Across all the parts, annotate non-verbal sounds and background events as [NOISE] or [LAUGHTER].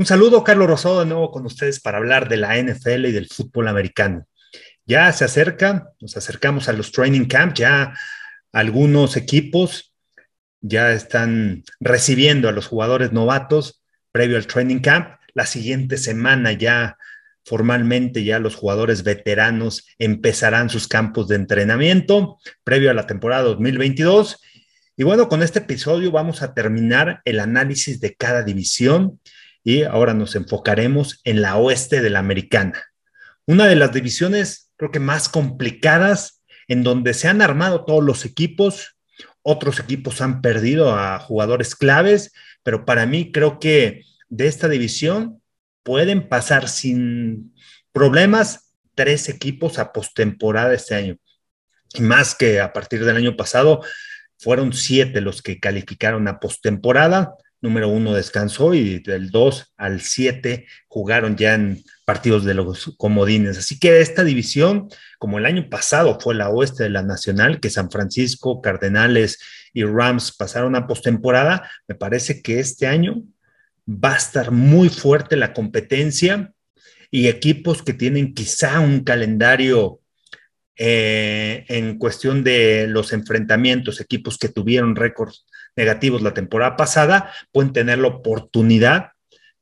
Un saludo, Carlos Rosado, de nuevo con ustedes para hablar de la NFL y del fútbol americano. Ya se acerca, nos acercamos a los training camp, ya algunos equipos ya están recibiendo a los jugadores novatos previo al training camp. La siguiente semana ya formalmente ya los jugadores veteranos empezarán sus campos de entrenamiento previo a la temporada 2022. Y bueno, con este episodio vamos a terminar el análisis de cada división y ahora nos enfocaremos en la oeste de la americana. Una de las divisiones creo que más complicadas en donde se han armado todos los equipos, otros equipos han perdido a jugadores claves, pero para mí creo que de esta división pueden pasar sin problemas tres equipos a postemporada este año. Y más que a partir del año pasado, fueron siete los que calificaron a postemporada número uno descansó y del 2 al 7 jugaron ya en partidos de los comodines. Así que esta división, como el año pasado fue la oeste de la Nacional, que San Francisco, Cardenales y Rams pasaron a postemporada, me parece que este año va a estar muy fuerte la competencia y equipos que tienen quizá un calendario eh, en cuestión de los enfrentamientos, equipos que tuvieron récords negativos la temporada pasada, pueden tener la oportunidad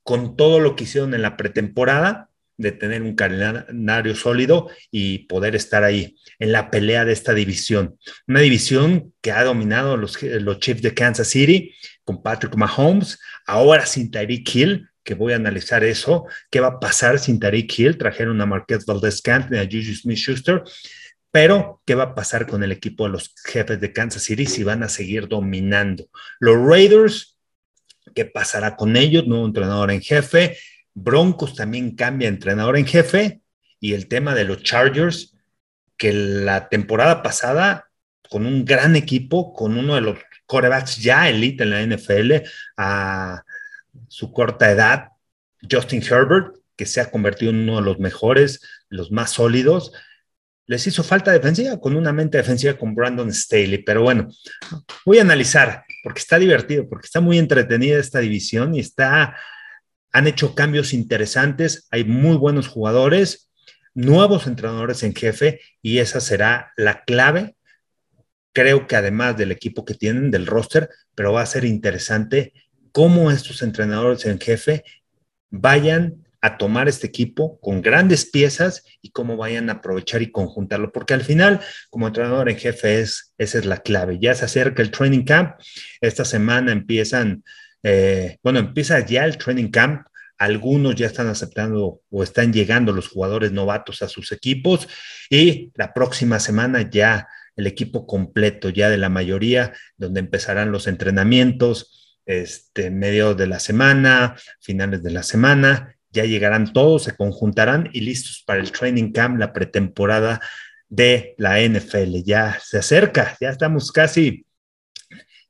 con todo lo que hicieron en la pretemporada de tener un calendario sólido y poder estar ahí en la pelea de esta división. Una división que ha dominado los, los Chiefs de Kansas City con Patrick Mahomes, ahora sin Tyreek Hill, que voy a analizar eso, qué va a pasar sin Tyreek Hill, trajeron a Marquez Valdez y a Juju Smith-Schuster, pero, ¿qué va a pasar con el equipo de los jefes de Kansas City si van a seguir dominando? Los Raiders, ¿qué pasará con ellos? Nuevo entrenador en jefe. Broncos también cambia entrenador en jefe. Y el tema de los Chargers, que la temporada pasada, con un gran equipo, con uno de los corebacks ya elite en la NFL, a su corta edad, Justin Herbert, que se ha convertido en uno de los mejores, los más sólidos, les hizo falta defensiva con una mente defensiva con Brandon Staley. Pero bueno, voy a analizar porque está divertido, porque está muy entretenida esta división y está, han hecho cambios interesantes, hay muy buenos jugadores, nuevos entrenadores en jefe y esa será la clave. Creo que además del equipo que tienen, del roster, pero va a ser interesante cómo estos entrenadores en jefe vayan a tomar este equipo con grandes piezas y cómo vayan a aprovechar y conjuntarlo, porque al final, como entrenador en jefe, es, esa es la clave. Ya se acerca el training camp, esta semana empiezan, eh, bueno, empieza ya el training camp, algunos ya están aceptando o están llegando los jugadores novatos a sus equipos y la próxima semana ya el equipo completo, ya de la mayoría, donde empezarán los entrenamientos, este, medio de la semana, finales de la semana, ya llegarán todos, se conjuntarán y listos para el training camp, la pretemporada de la NFL. Ya se acerca, ya estamos casi,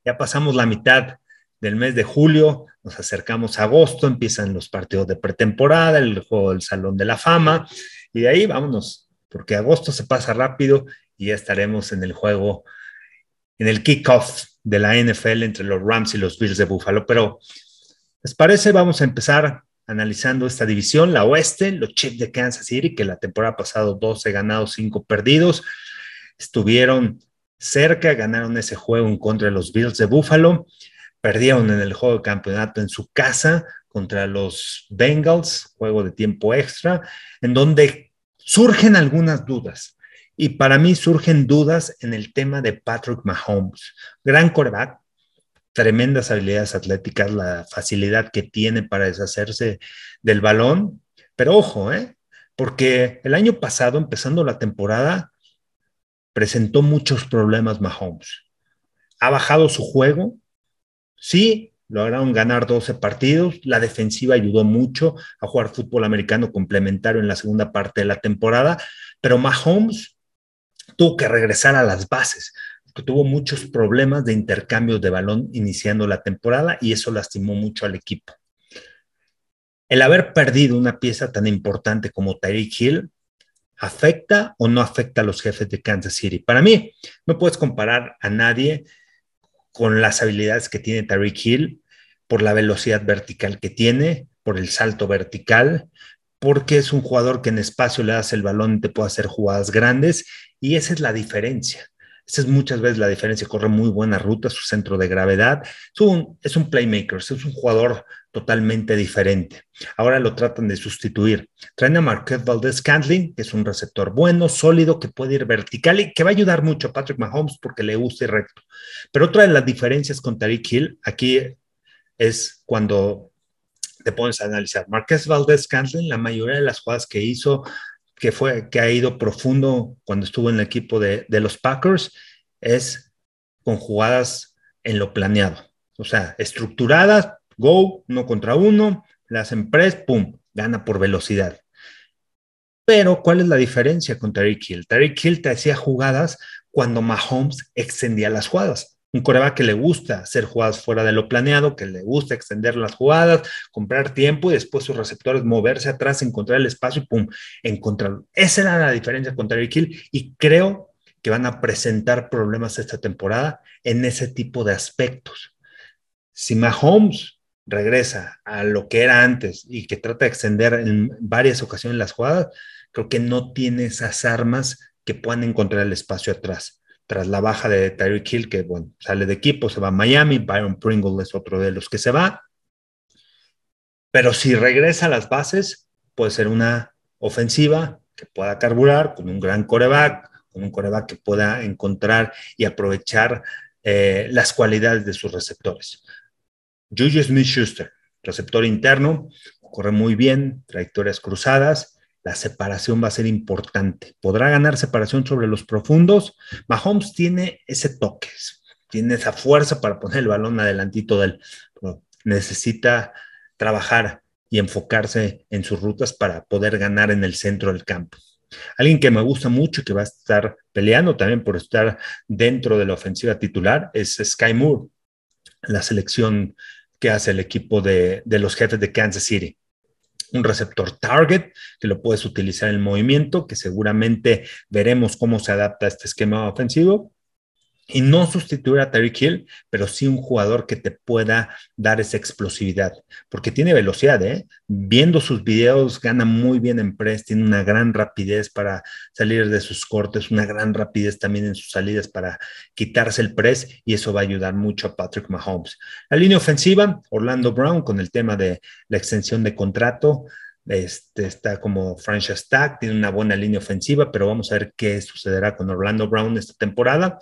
ya pasamos la mitad del mes de julio, nos acercamos a agosto, empiezan los partidos de pretemporada, el juego del Salón de la Fama, y de ahí vámonos, porque agosto se pasa rápido y ya estaremos en el juego, en el kickoff de la NFL entre los Rams y los Bills de Buffalo. Pero, ¿les parece? Vamos a empezar analizando esta división, la oeste, los Chiefs de Kansas City, que la temporada pasada 12 ganados, 5 perdidos, estuvieron cerca, ganaron ese juego en contra de los Bills de Buffalo, perdieron en el juego de campeonato en su casa contra los Bengals, juego de tiempo extra, en donde surgen algunas dudas. Y para mí surgen dudas en el tema de Patrick Mahomes, gran coreback, tremendas habilidades atléticas, la facilidad que tiene para deshacerse del balón. Pero ojo, ¿eh? porque el año pasado, empezando la temporada, presentó muchos problemas Mahomes. Ha bajado su juego, sí, lograron ganar 12 partidos, la defensiva ayudó mucho a jugar fútbol americano complementario en la segunda parte de la temporada, pero Mahomes tuvo que regresar a las bases, tuvo muchos problemas de intercambio de balón iniciando la temporada y eso lastimó mucho al equipo. El haber perdido una pieza tan importante como Tyreek Hill afecta o no afecta a los jefes de Kansas City. Para mí, no puedes comparar a nadie con las habilidades que tiene Tyreek Hill por la velocidad vertical que tiene, por el salto vertical, porque es un jugador que en espacio le das el balón y te puede hacer jugadas grandes, y esa es la diferencia. Esa es muchas veces la diferencia. Corre muy buena ruta, su centro de gravedad. Es un, playmaker, es un jugador totalmente diferente. Ahora lo tratan de sustituir. Traen a Marquette Valdez Cantling, que es un receptor bueno, sólido, que puede ir vertical y que va a ayudar mucho a Patrick Mahomes porque le gusta ir recto. Pero otra de las diferencias con Tariq Hill aquí es cuando te pones a analizar. Marquez Valdez Cantling, la mayoría de las jugadas que hizo que fue, que ha ido profundo cuando estuvo en el equipo de, de los Packers, es con jugadas en lo planeado. O sea, estructuradas, go, uno contra uno, le hacen press, pum, gana por velocidad. Pero, ¿cuál es la diferencia con Tariq Hill? Tariq Hill te hacía jugadas cuando Mahomes extendía las jugadas. Un coreback que le gusta hacer jugadas fuera de lo planeado, que le gusta extender las jugadas, comprar tiempo y después sus receptores moverse atrás, encontrar el espacio y pum, encontrarlo. Esa era la diferencia con Terry Hill y creo que van a presentar problemas esta temporada en ese tipo de aspectos. Si Mahomes regresa a lo que era antes y que trata de extender en varias ocasiones las jugadas, creo que no tiene esas armas que puedan encontrar el espacio atrás tras la baja de Tyreek Hill, que bueno, sale de equipo, se va a Miami, Byron Pringle es otro de los que se va. Pero si regresa a las bases, puede ser una ofensiva que pueda carburar con un gran coreback, con un coreback que pueda encontrar y aprovechar eh, las cualidades de sus receptores. Juju Smith Schuster, receptor interno, corre muy bien, trayectorias cruzadas, la separación va a ser importante. Podrá ganar separación sobre los profundos. Mahomes tiene ese toque, tiene esa fuerza para poner el balón adelantito necesita trabajar y enfocarse en sus rutas para poder ganar en el centro del campo. Alguien que me gusta mucho y que va a estar peleando también por estar dentro de la ofensiva titular es Sky Moore, la selección que hace el equipo de los jefes de Kansas City un receptor target que lo puedes utilizar en movimiento, que seguramente veremos cómo se adapta a este esquema ofensivo y no sustituir a Terry Hill, pero sí un jugador que te pueda dar esa explosividad, porque tiene velocidad, ¿eh? Viendo sus videos, gana muy bien en press, tiene una gran rapidez para salir de sus cortes, una gran rapidez también en sus salidas para quitarse el press y eso va a ayudar mucho a Patrick Mahomes. La línea ofensiva, Orlando Brown con el tema de la extensión de contrato, este, está como franchise tag, tiene una buena línea ofensiva, pero vamos a ver qué sucederá con Orlando Brown esta temporada.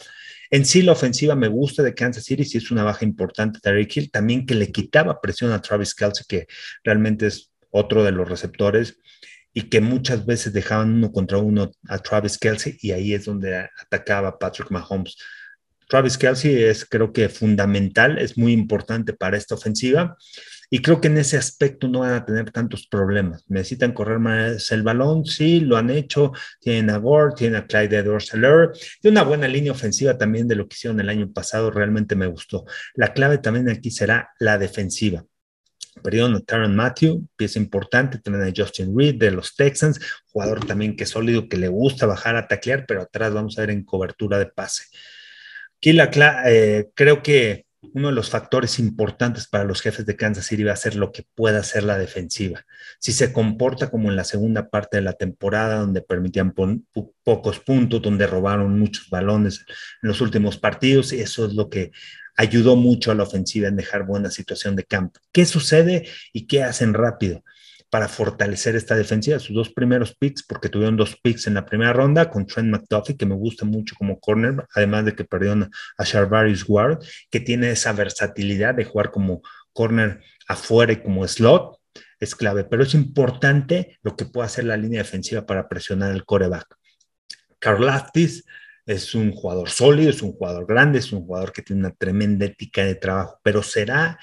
En sí, la ofensiva me gusta de Kansas City, si es una baja importante Tyreek Hill, también que le quitaba presión a Travis Kelsey, que realmente es otro de los receptores y que muchas veces dejaban uno contra uno a Travis Kelsey y ahí es donde atacaba Patrick Mahomes. Travis Kelsey es creo que fundamental, es muy importante para esta ofensiva y creo que en ese aspecto no van a tener tantos problemas. Necesitan correr más el balón, sí, lo han hecho. Tienen a Gore, tienen a Clyde edwards helaire Tiene una buena línea ofensiva también de lo que hicieron el año pasado, realmente me gustó. La clave también aquí será la defensiva. Perdieron a Taron Matthew, pieza importante, también a Justin Reed de los Texans, jugador también que es sólido, que le gusta bajar a taclear, pero atrás vamos a ver en cobertura de pase. Aquí la, eh, creo que uno de los factores importantes para los jefes de Kansas City va a ser lo que pueda hacer la defensiva. Si se comporta como en la segunda parte de la temporada, donde permitían pocos puntos, donde robaron muchos balones en los últimos partidos, eso es lo que ayudó mucho a la ofensiva en dejar buena situación de campo. ¿Qué sucede y qué hacen rápido? Para fortalecer esta defensiva. Sus dos primeros picks, porque tuvieron dos picks en la primera ronda con Trent McDuffie, que me gusta mucho como corner, además de que perdieron a Charvarius Ward, que tiene esa versatilidad de jugar como corner afuera y como slot, es clave. Pero es importante lo que puede hacer la línea defensiva para presionar el coreback. Laftis es un jugador sólido, es un jugador grande, es un jugador que tiene una tremenda ética de trabajo, pero será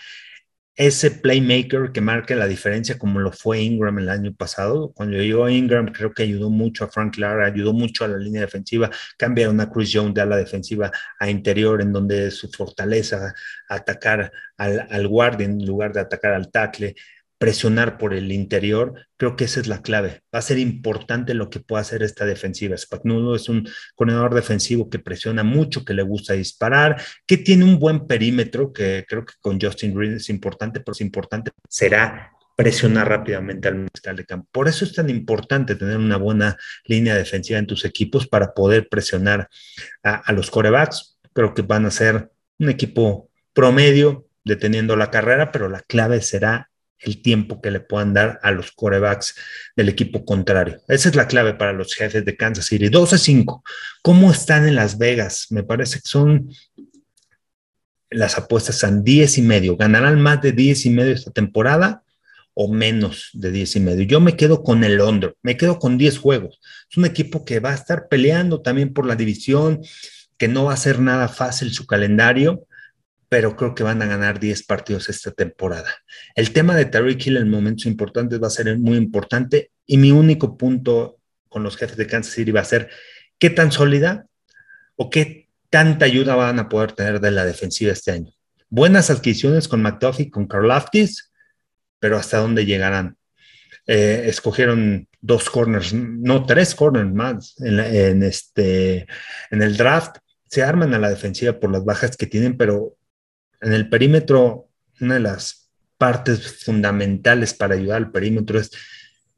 ese playmaker que marque la diferencia como lo fue Ingram el año pasado. Cuando llegó Ingram creo que ayudó mucho a Frank Lara, ayudó mucho a la línea defensiva, cambia una Chris Jones de ala defensiva a interior en donde su fortaleza atacar al, al guardia en lugar de atacar al tackle presionar por el interior, creo que esa es la clave. Va a ser importante lo que pueda hacer esta defensiva. Spagnuolo es un corredor defensivo que presiona mucho, que le gusta disparar, que tiene un buen perímetro, que creo que con Justin Green es importante, pero es importante será presionar rápidamente al mariscal de campo. Por eso es tan importante tener una buena línea defensiva en tus equipos para poder presionar a, a los corebacks. Creo que van a ser un equipo promedio deteniendo la carrera, pero la clave será el tiempo que le puedan dar a los corebacks del equipo contrario. Esa es la clave para los jefes de Kansas City. 12-5. ¿Cómo están en Las Vegas? Me parece que son las apuestas son 10 y medio. ¿Ganarán más de 10 y medio esta temporada o menos de 10 y medio? Yo me quedo con el hondo, me quedo con 10 juegos. Es un equipo que va a estar peleando también por la división, que no va a ser nada fácil su calendario pero creo que van a ganar 10 partidos esta temporada. El tema de Tariq Hill en momentos importantes va a ser muy importante y mi único punto con los jefes de Kansas City va a ser qué tan sólida o qué tanta ayuda van a poder tener de la defensiva este año. Buenas adquisiciones con McDuffie, con Karlaftis, pero hasta dónde llegarán. Eh, escogieron dos corners, no tres corners más en, este, en el draft. Se arman a la defensiva por las bajas que tienen, pero en el perímetro, una de las partes fundamentales para ayudar al perímetro es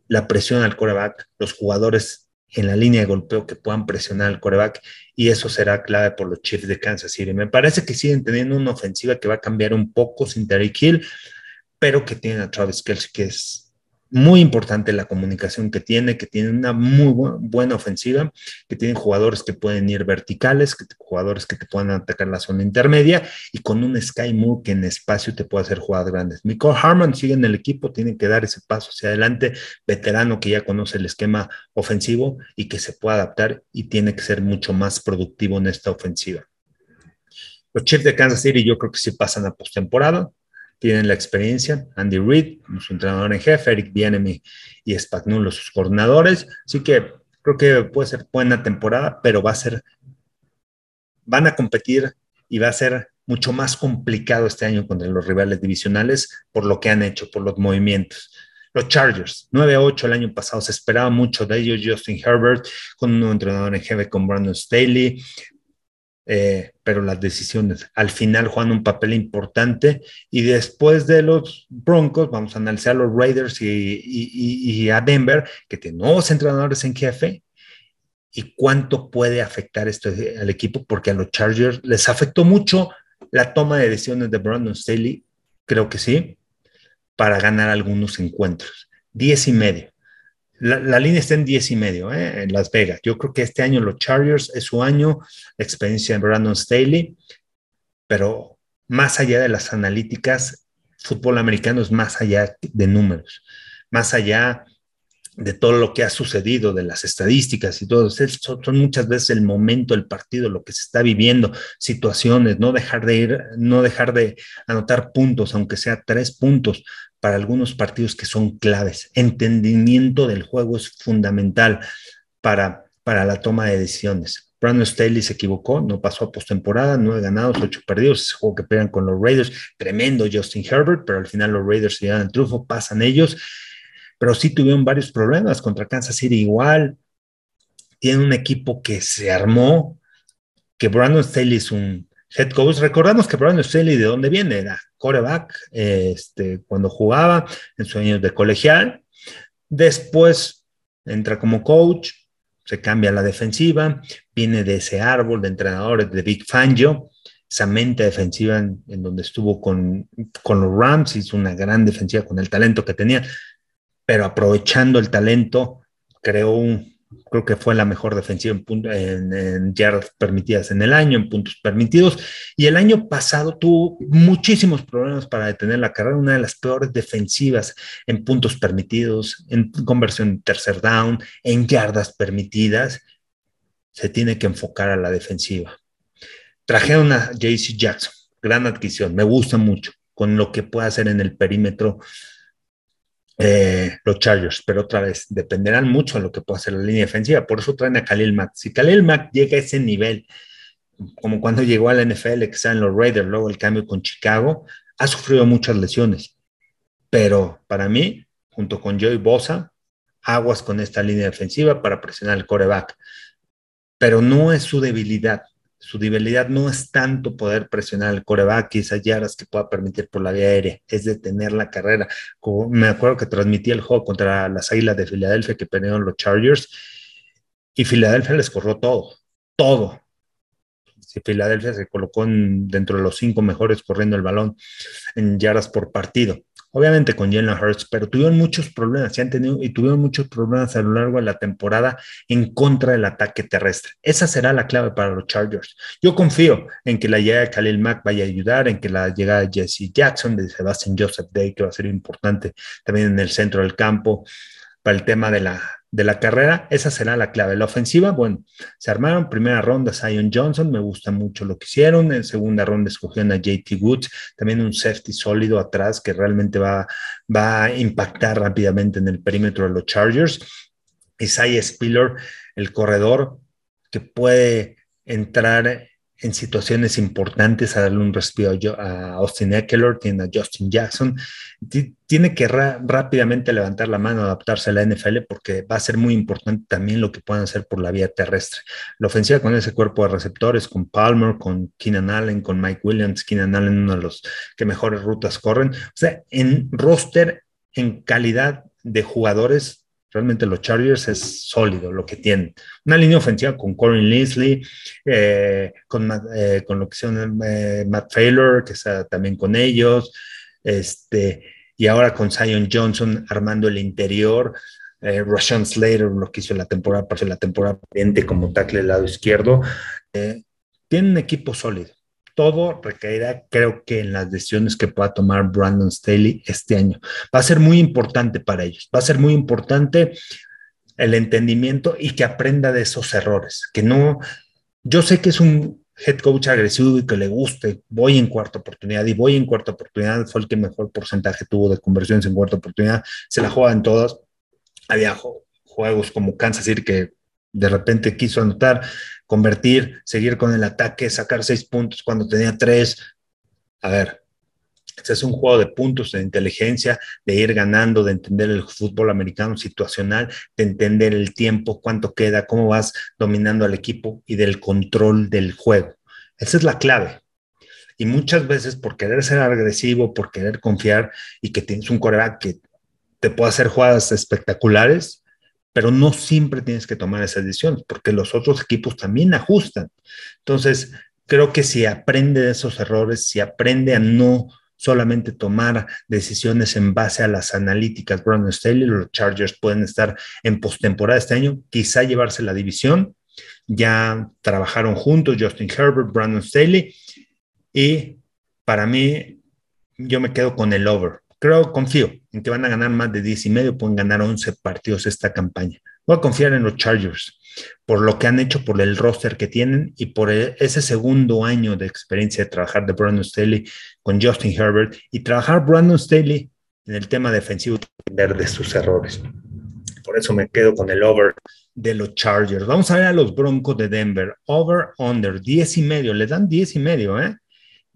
la presión al coreback, los jugadores en la línea de golpeo que puedan presionar al coreback y eso será clave por los Chiefs de Kansas City. Me parece que siguen teniendo una ofensiva que va a cambiar un poco sin Terry Hill, pero que tienen a Travis Kelsey, que es muy importante la comunicación que tiene, que tiene una muy buena ofensiva, que tienen jugadores que pueden ir verticales, que, jugadores que te puedan atacar la zona intermedia y con un Sky Moore que en espacio te puede hacer jugadas grandes. Nicole Harman sigue en el equipo, tiene que dar ese paso hacia adelante, veterano que ya conoce el esquema ofensivo y que se puede adaptar y tiene que ser mucho más productivo en esta ofensiva. Los Chiefs de Kansas City yo creo que sí pasan a postemporada, tienen la experiencia, Andy Reid, su entrenador en jefe, Eric Bienemy y Spagnuolo, sus coordinadores, así que creo que puede ser buena temporada, pero va a ser, van a competir y va a ser mucho más complicado este año contra los rivales divisionales por lo que han hecho, por los movimientos. Los Chargers, 9-8 el año pasado, se esperaba mucho de ellos, Justin Herbert, con un nuevo entrenador en jefe con Brandon Staley, eh, pero las decisiones al final juegan un papel importante y después de los Broncos vamos a analizar a los Raiders y, a Denver que tienen nuevos entrenadores en jefe y cuánto puede afectar esto al equipo porque a los Chargers les afectó mucho la toma de decisiones de Brandon Staley, creo que sí, para ganar algunos encuentros. Diez y medio. La, línea está en 10 y medio ¿eh? en Las Vegas. Yo creo que este año los Chargers es su año, experiencia en Brandon Staley, pero más allá de las analíticas, fútbol americano es más allá de números, más allá de todo lo que ha sucedido, de las estadísticas y todo. Son, son muchas veces el momento, el partido, lo que se está viviendo, situaciones, no dejar de ir, no dejar de anotar puntos, aunque sea tres puntos, para algunos partidos que son claves. Entendimiento del juego es fundamental para, para la toma de decisiones. Brandon Staley se equivocó, no pasó a postemporada, nueve ganados, ocho perdidos, ese juego que pegan con los Raiders, tremendo Justin Herbert, pero al final los Raiders se llevan el trufo, pasan ellos, pero sí tuvieron varios problemas contra Kansas City igual, tiene un equipo que se armó, que Brandon Staley es un head coach. Recordamos que Brandon Staley, ¿de dónde viene? Era coreback este, cuando jugaba en sus años de colegial. Después entra como coach, se cambia la defensiva, viene de ese árbol de entrenadores de Big Fangio, esa mente defensiva en, donde estuvo con, con, los Rams, hizo una gran defensiva con el talento que tenía, pero aprovechando el talento, creó creo que fue la mejor defensiva en, en, yardas permitidas en el año, en puntos permitidos. Y el año pasado tuvo muchísimos problemas para detener la carrera, una de las peores defensivas en puntos permitidos, en conversión en tercer down, en yardas permitidas. Se tiene que enfocar a la defensiva. Trajeron a JC Jackson, gran adquisición, me gusta mucho con lo que puede hacer en el perímetro eh, los Chargers, pero otra vez dependerán mucho de lo que pueda hacer la línea defensiva. Por eso traen a Khalil Mack. Si Khalil Mack llega a ese nivel, como cuando llegó a la NFL, que está en los Raiders, luego el cambio con Chicago, ha sufrido muchas lesiones. Pero para mí, junto con Joey Bosa, aguas con esta línea defensiva para presionar el coreback. Pero no es su debilidad. Su debilidad no es tanto poder presionar al coreback y esas yardas que pueda permitir por la vía aérea, es detener la carrera. Como me acuerdo que transmití el juego contra las Águilas de Filadelfia que perdieron los Chargers y Filadelfia les corrió todo, todo. Si Filadelfia se colocó dentro de los cinco mejores corriendo el balón en yardas por partido obviamente con Jalen Hurts, pero tuvieron muchos problemas y han tenido y tuvieron muchos problemas a lo largo de la temporada en contra del ataque terrestre. Esa será la clave para los Chargers. Yo confío en que la llegada de Khalil Mack vaya a ayudar, en que la llegada de Jesse Jackson, de Sebastian Joseph Day, que va a ser importante también en el centro del campo para el tema de la de la carrera, esa será la clave. La ofensiva, bueno, se armaron, primera ronda Zion Johnson, me gusta mucho lo que hicieron, en segunda ronda escogieron a JT Woods, también un safety sólido atrás que realmente va, va a impactar rápidamente en el perímetro de los Chargers. Isaiah Spiller, el corredor que puede entrar en situaciones importantes a darle un respiro a Austin Eckler, tiene a Justin Jackson, tiene que rápidamente levantar la mano, adaptarse a la NFL porque va a ser muy importante también lo que puedan hacer por la vía terrestre. La ofensiva con ese cuerpo de receptores, con Palmer, con Keenan Allen, con Mike Williams, Keenan Allen, uno de los que mejores rutas corren. O sea, en roster, en calidad de jugadores, Realmente los Chargers es sólido lo que tienen. Una línea ofensiva con Corin Linsley, eh, con, eh, con, lo que son eh, Matt Taylor, que está también con ellos, este, y ahora con Zion Johnson armando el interior. Rashawn Slater, lo que hizo la temporada, para la temporada pendiente como tackle del lado izquierdo. tiene un equipo sólido todo recaerá, creo que, en las decisiones que pueda tomar Brandon Staley este año. Va a ser muy importante para ellos, va a ser muy importante el entendimiento y que aprenda de esos errores, que no, yo sé que es un head coach agresivo y que le guste, voy en cuarta oportunidad y voy en cuarta oportunidad, fue el que mejor porcentaje tuvo de conversiones en cuarta oportunidad, se la juega en todas, había juegos como Kansas City que de repente quiso anotar, convertir, seguir con el ataque, sacar seis puntos cuando tenía tres. A ver, este es un juego de puntos, de inteligencia, de ir ganando, de entender el fútbol americano situacional, de entender el tiempo, cuánto queda, cómo vas dominando al equipo y del control del juego. Esa es la clave. Y muchas veces por querer ser agresivo, por querer confiar y que tienes un coreback que te pueda hacer jugadas espectaculares, pero no siempre tienes que tomar esas decisiones porque los otros equipos también ajustan. Entonces, creo que si aprende de esos errores, si aprende a no solamente tomar decisiones en base a las analíticas Brandon Staley, los Chargers pueden estar en postemporada este año, quizá llevarse la división. Ya trabajaron juntos Justin Herbert, Brandon Staley, y para mí, yo me quedo con el over creo, confío en que van a ganar más de 10 y medio, pueden ganar 11 partidos esta campaña. Voy a confiar en los Chargers por lo que han hecho, por el roster que tienen y por e, ese segundo año de experiencia de trabajar de Brandon Staley con Justin Herbert y trabajar Brandon Staley en el tema defensivo de sus errores. Por eso me quedo con el over de los Chargers. Vamos a ver a los Broncos de Denver. Over, under, 10 y medio. Le dan 10 y medio, ¿eh?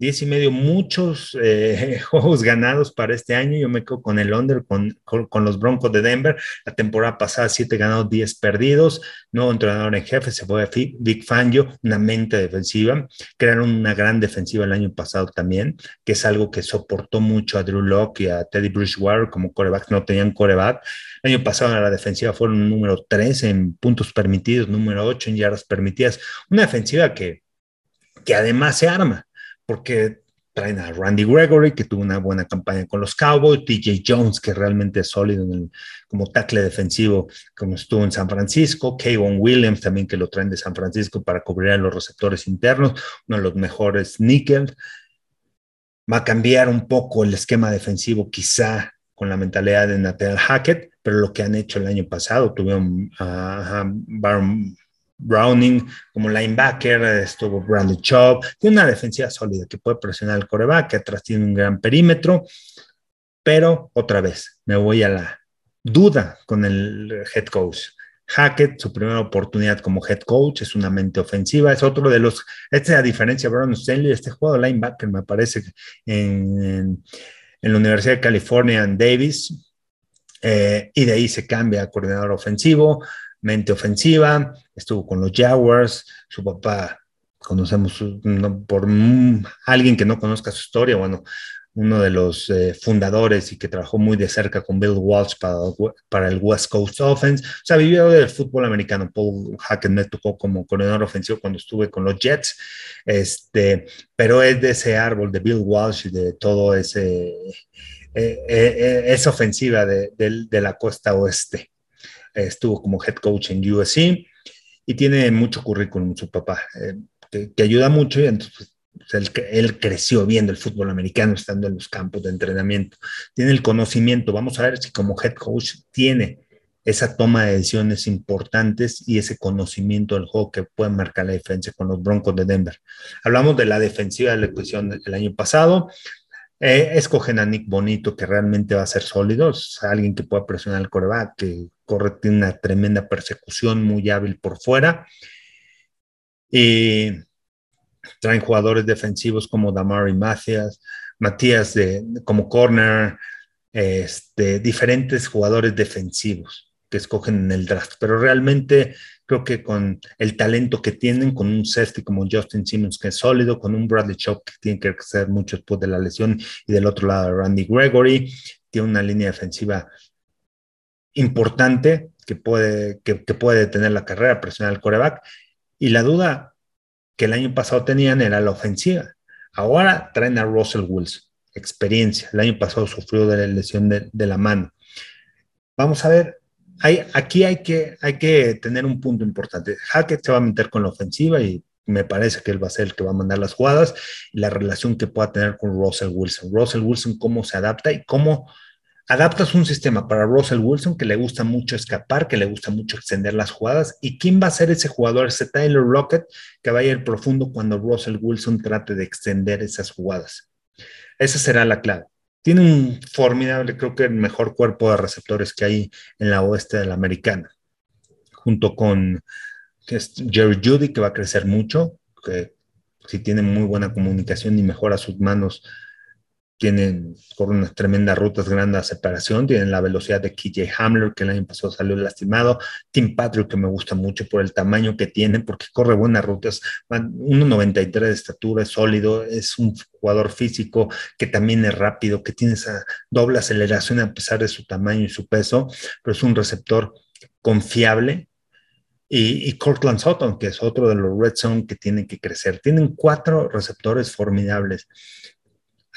10 y medio, muchos eh, [LAUGHS] juegos ganados para este año. Yo me quedo con el under, con, con, los Broncos de Denver. La temporada pasada, 7 ganados, 10 perdidos. Nuevo entrenador en jefe, se fue a Big Fangio, una mente defensiva. Crearon una gran defensiva el año pasado también, que es algo que soportó mucho a Drew Locke y a Teddy Bridgewater como coreback. No tenían coreback. El año pasado en la defensiva fueron número 3 en puntos permitidos, número 8 en yardas permitidas. Una defensiva que, que además se arma porque traen a Randy Gregory, que tuvo una buena campaña con los Cowboys, TJ Jones, que realmente es sólido como tackle defensivo, como estuvo en San Francisco, Kayvon Williams también, que lo traen de San Francisco para cubrir a los receptores internos, uno de los mejores níquel. Va a cambiar un poco el esquema defensivo, quizá con la mentalidad de Nathaniel Hackett, pero lo que han hecho el año pasado, tuvieron a Baron Browning como linebacker, estuvo Bradley Chubb, tiene una defensiva sólida que puede presionar el coreback, que atrás tiene un gran perímetro, pero otra vez me voy a la duda con el head coach. Hackett, su primera oportunidad como head coach, es una mente ofensiva, es otro de los, esta es la diferencia, Brown Stanley, este juego de linebacker me parece en, en, la Universidad de California en Davis, eh, y de ahí se cambia a coordinador ofensivo, mente ofensiva, estuvo con los Jaguars, su papá conocemos por alguien que no conozca su historia, bueno, uno de los eh, fundadores y que trabajó muy de cerca con Bill Walsh para, para, el West Coast Offense. O sea, vivió del fútbol americano. Paul Hackett me tocó como coordinador ofensivo cuando estuve con los Jets. Este, pero es de ese árbol de Bill Walsh y de todo ese, eh, eh, esa ofensiva de, de, la costa oeste. Estuvo como head coach en USC y tiene mucho currículum su papá, que, que, ayuda mucho y entonces él, él, creció viendo el fútbol americano, estando en los campos de entrenamiento. Tiene el conocimiento. Vamos a ver si como head coach tiene esa toma de decisiones importantes y ese conocimiento del juego que puede marcar la diferencia con los Broncos de Denver. Hablamos de la defensiva de la ecuación del año pasado. Eh, escogen a Nick Bonito, que realmente va a ser sólido, es alguien que pueda presionar el coreback, que corre, tiene una tremenda persecución, muy hábil por fuera. Y traen jugadores defensivos como Damari Matías, Matías de, como corner, este, diferentes jugadores defensivos que escogen en el draft, pero realmente creo que con el talento que tienen, con un safety como Justin Simmons que es sólido, con un Bradley Chop que tiene que crecer mucho después de la lesión y del otro lado Randy Gregory, tiene una línea defensiva importante que puede, que, que puede detener la carrera, presionar al coreback. Y la duda que el año pasado tenían era la ofensiva. Ahora traen a Russell Wilson, experiencia. El año pasado sufrió de la lesión de, la mano. Vamos a ver, hay, aquí hay que, hay que tener un punto importante. Hackett se va a meter con la ofensiva y me parece que él va a ser el que va a mandar las jugadas la relación que pueda tener con Russell Wilson. Russell Wilson, cómo se adapta y cómo adaptas un sistema para Russell Wilson que le gusta mucho escapar, que le gusta mucho extender las jugadas. ¿Y quién va a ser ese jugador, ese Tyler Rocket, que vaya a ir profundo cuando Russell Wilson trate de extender esas jugadas? Esa será la clave. Tiene un formidable, creo que el mejor cuerpo de receptores que hay en la oeste de la americana, junto con Jerry Judy, que va a crecer mucho, que si tiene muy buena comunicación y mejora sus manos, tienen, corren unas tremendas rutas grandes de separación, tienen la velocidad de KJ Hamler, que el año pasado salió lastimado, Tim Patrick, que me gusta mucho por el tamaño que tiene, porque corre buenas rutas, 1.93 de estatura, es sólido, es un jugador físico que también es rápido, que tiene esa doble aceleración a pesar de su tamaño y su peso, pero es un receptor confiable, y, y, Cortland Sutton, que es otro de los Red Zone que tienen que crecer. Tienen cuatro receptores formidables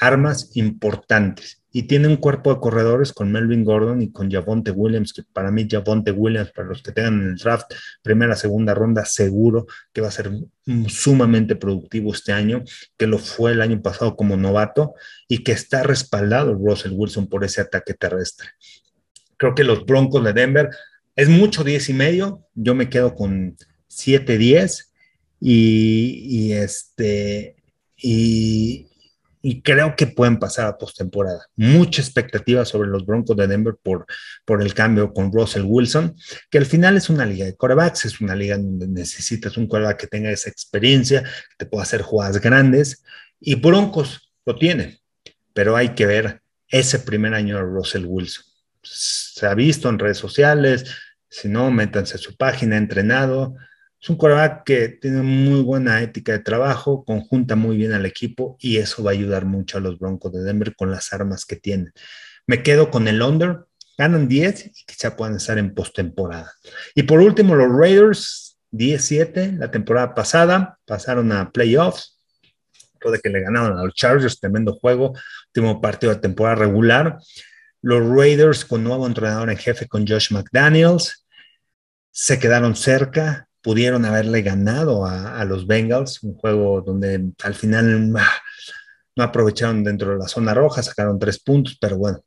armas importantes. Y tiene un cuerpo de corredores con Melvin Gordon y con Javonte Williams, que para mí Javonte Williams, para los que tengan en el draft, primera, segunda ronda, seguro que va a ser sumamente productivo este año, que lo fue el año pasado como novato y que está respaldado Russell Wilson por ese ataque terrestre. Creo que los Broncos de Denver es mucho 10 y medio, yo me quedo con 7-10 y, y este y, y creo que pueden pasar a postemporada. Mucha expectativa sobre los Broncos de Denver por, por el cambio con Russell Wilson, que al final es una liga de corebacks, es una liga donde necesitas un coreback que tenga esa experiencia, que te pueda hacer jugadas grandes, y Broncos lo tienen, pero hay que ver ese primer año de Russell Wilson. Se ha visto en redes sociales, si no, métanse a su página, entrenado, es un quarterback que tiene muy buena ética de trabajo, conjunta muy bien al equipo y eso va a ayudar mucho a los Broncos de Denver con las armas que tienen. Me quedo con el under, ganan 10 y quizá puedan estar en postemporada. Y por último, los Raiders, 10-7 la temporada pasada, pasaron a playoffs, de que le ganaron a los Chargers, tremendo juego, último partido de temporada regular. Los Raiders con nuevo entrenador en jefe con Josh McDaniels, se quedaron cerca, pudieron haberle ganado a, los Bengals, un juego donde al final ah, no aprovecharon dentro de la zona roja, sacaron tres puntos, pero bueno,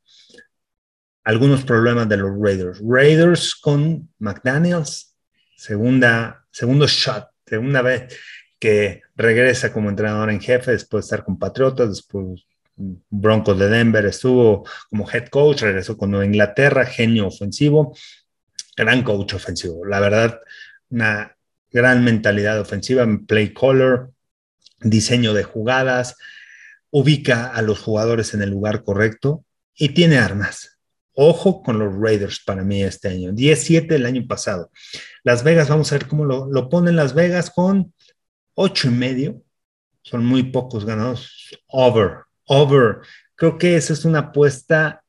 algunos problemas de los Raiders. Raiders con McDaniels, segunda, segundo shot, segunda vez que regresa como entrenador en jefe después de estar con Patriotas, después Broncos de Denver, estuvo como head coach, regresó con Nueva Inglaterra, genio ofensivo, gran coach ofensivo. La verdad, una gran mentalidad ofensiva, play color, diseño de jugadas, ubica a los jugadores en el lugar correcto y tiene armas. Ojo con los Raiders para mí este año. 10-7 el año pasado. Las Vegas, vamos a ver cómo lo, lo ponen Las Vegas con ocho y medio, son muy pocos ganados, over, over. Creo que esa es una apuesta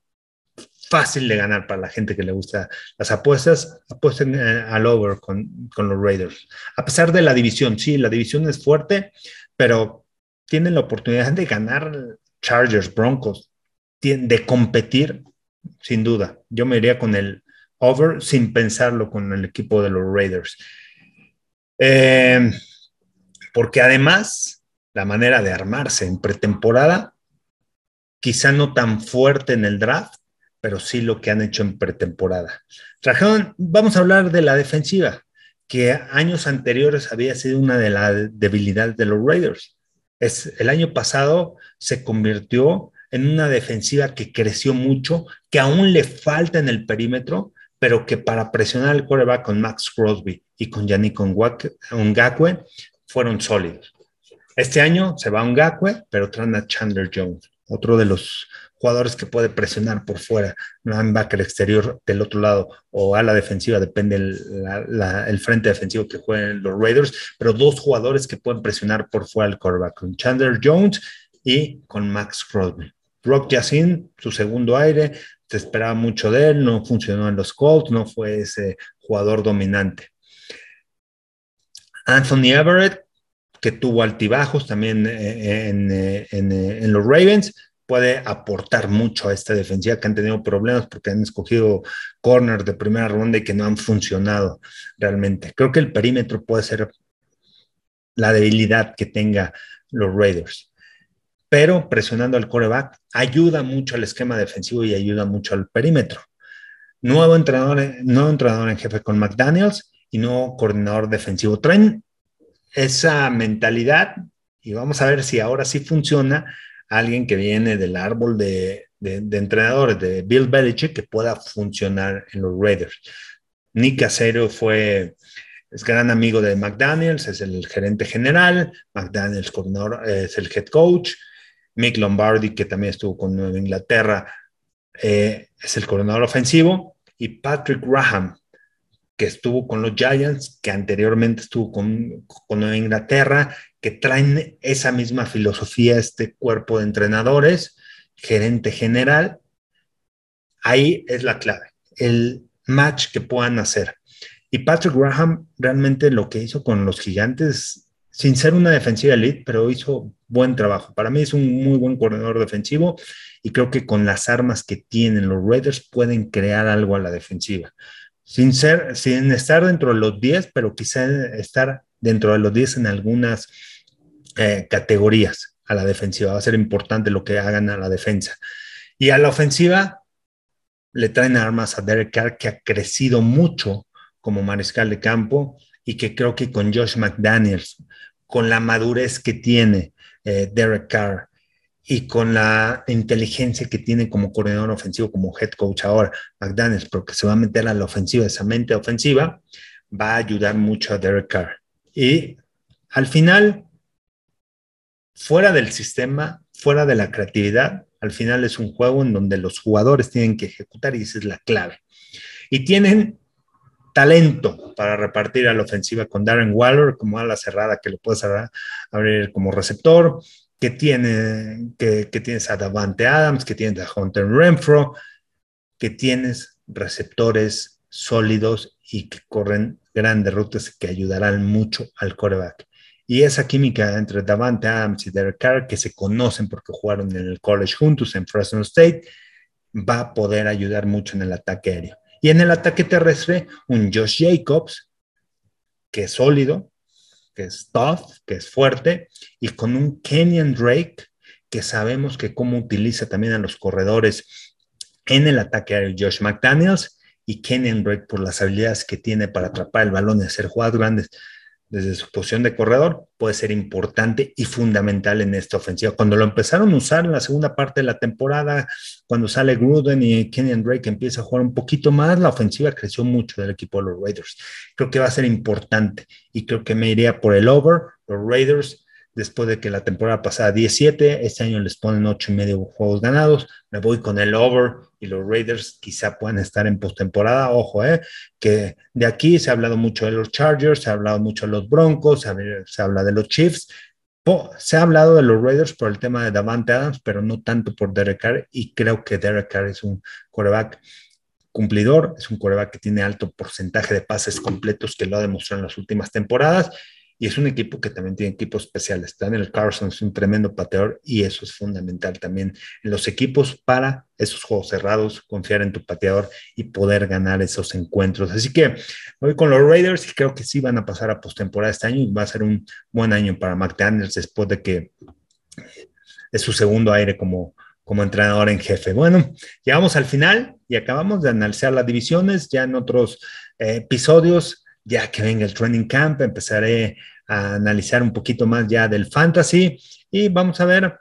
fácil de ganar para la gente que le gusta las apuestas, apuesten eh, al over con, con, los Raiders. A pesar de la división, sí, la división es fuerte, pero tienen la oportunidad de ganar Chargers, Broncos, de competir, sin duda. Yo me iría con el over sin pensarlo con el equipo de los Raiders. Eh, porque además, la manera de armarse en pretemporada, quizá no tan fuerte en el draft, pero sí lo que han hecho en pretemporada. Trajeron, vamos a hablar de la defensiva, que años anteriores había sido una de las debilidades de los Raiders. Es, el año pasado se convirtió en una defensiva que creció mucho, que aún le falta en el perímetro, pero que para presionar el quarterback con Max Crosby y con Yannick Ngakwe fueron sólidos. Este año se va Ngakwe, pero traen a Chandler Jones, otro de los jugadores que puede presionar por fuera, linebacker exterior del otro lado o a la defensiva, depende el, frente defensivo que jueguen los Raiders, pero dos jugadores que pueden presionar por fuera el quarterback, con Chandler Jones y con Max Crosby. Brock Yassin, su segundo aire, se esperaba mucho de él, no funcionó en los Colts, no fue ese jugador dominante. Anthony Everett, que tuvo altibajos también eh, en, eh, en, eh, en los Ravens, puede aportar mucho a esta defensiva que han tenido problemas porque han escogido corners de primera ronda y que no han funcionado realmente. Creo que el perímetro puede ser la debilidad que tenga los Raiders. Pero presionando al coreback ayuda mucho al esquema defensivo y ayuda mucho al perímetro. Nuevo entrenador, nuevo entrenador en jefe con McDaniels y nuevo coordinador defensivo. Traen esa mentalidad y vamos a ver si ahora sí funciona alguien que viene del árbol de, entrenadores de Bill Belichick que pueda funcionar en los Raiders. Nick Casero fue, es gran amigo de McDaniels, es el gerente general, McDaniels es el head coach, Mick Lombardi, que también estuvo con Nueva Inglaterra, eh, es el coordinador ofensivo, y Patrick Graham, que estuvo con los Giants, que anteriormente estuvo con, con Inglaterra, que traen esa misma filosofía, este cuerpo de entrenadores, gerente general. Ahí es la clave, el match que puedan hacer. Y Patrick Graham realmente lo que hizo con los gigantes, sin ser una defensiva elite, pero hizo buen trabajo. Para mí es un muy buen corredor defensivo y creo que con las armas que tienen los Raiders pueden crear algo a la defensiva sin ser, sin estar dentro de los 10, pero quizá estar dentro de los 10 en algunas eh, categorías a la defensiva. Va a ser importante lo que hagan a la defensa. Y a la ofensiva le traen armas a Derek Carr, que ha crecido mucho como mariscal de campo y que creo que con Josh McDaniels, con la madurez que tiene eh, Derek Carr, y con la inteligencia que tiene como coordinador ofensivo, como head coach ahora, McDaniels, porque se va a meter a la ofensiva, esa mente ofensiva, va a ayudar mucho a Derek Carr. Y al final, fuera del sistema, fuera de la creatividad, al final es un juego en donde los jugadores tienen que ejecutar y esa es la clave. Y tienen talento para repartir a la ofensiva con Darren Waller como a la cerrada que lo puedes abrir como receptor, que, tiene, que, tienes a Davante Adams, que tienes a Hunter Renfro, que tienes receptores sólidos y que corren grandes rutas que ayudarán mucho al coreback. Y esa química entre Davante Adams y Derek Carr, que se conocen porque jugaron en el college juntos en Fresno State, va a poder ayudar mucho en el ataque aéreo. Y en el ataque terrestre, un Josh Jacobs, que es sólido, que es tough, que es fuerte, y con un Kenyan Drake, que sabemos que cómo utiliza también a los corredores en el ataque a Josh McDaniels, y Kenyan Drake por las habilidades que tiene para atrapar el balón y hacer jugadas grandes desde su posición de corredor puede ser importante y fundamental en esta ofensiva. Cuando lo empezaron a usar en la segunda parte de la temporada, cuando sale Gruden y Kenyan Drake empieza a jugar un poquito más, la ofensiva creció mucho del equipo de los Raiders. Creo que va a ser importante y creo que me iría por el over. Los Raiders después de que la temporada pasada 17, este año les ponen 8 y medio juegos ganados, me voy con el over y los Raiders quizá puedan estar en postemporada, ojo, eh, que de aquí se ha hablado mucho de los Chargers, se ha hablado mucho de los Broncos, se, se habla de los Chiefs, se ha hablado de los Raiders por el tema de Davante Adams, pero no tanto por Derek Carr, y creo que Derek Carr es un quarterback cumplidor, es un quarterback que tiene alto porcentaje de pases completos que lo ha demostrado en las últimas temporadas y es un equipo que también tiene equipos especiales. Daniel Carson es un tremendo pateador y eso es fundamental también en los equipos para esos juegos cerrados, confiar en tu pateador y poder ganar esos encuentros. Así que voy con los Raiders y creo que sí van a pasar a postemporada este año y va a ser un buen año para McDaniels después de que es su segundo aire como, como entrenador en jefe. Bueno, llegamos al final y acabamos de analizar las divisiones ya en otros eh, episodios ya que venga el training camp, empezaré a analizar un poquito más ya del fantasy y vamos a ver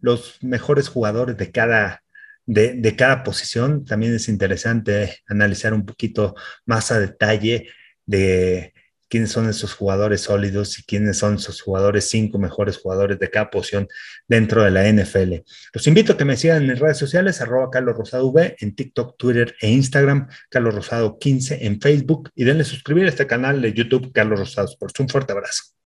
los mejores jugadores de cada, de, de, cada posición. También es interesante analizar un poquito más a detalle de quiénes son esos jugadores sólidos y quiénes son esos jugadores, cinco mejores jugadores de cada posición dentro de la NFL. Los invito a que me sigan en mis redes sociales, arroba Carlos Rosado V, en TikTok, Twitter e Instagram, Carlos Rosado 15 en Facebook y denle suscribir a este canal de YouTube, Carlos Rosado Sports. Un fuerte abrazo.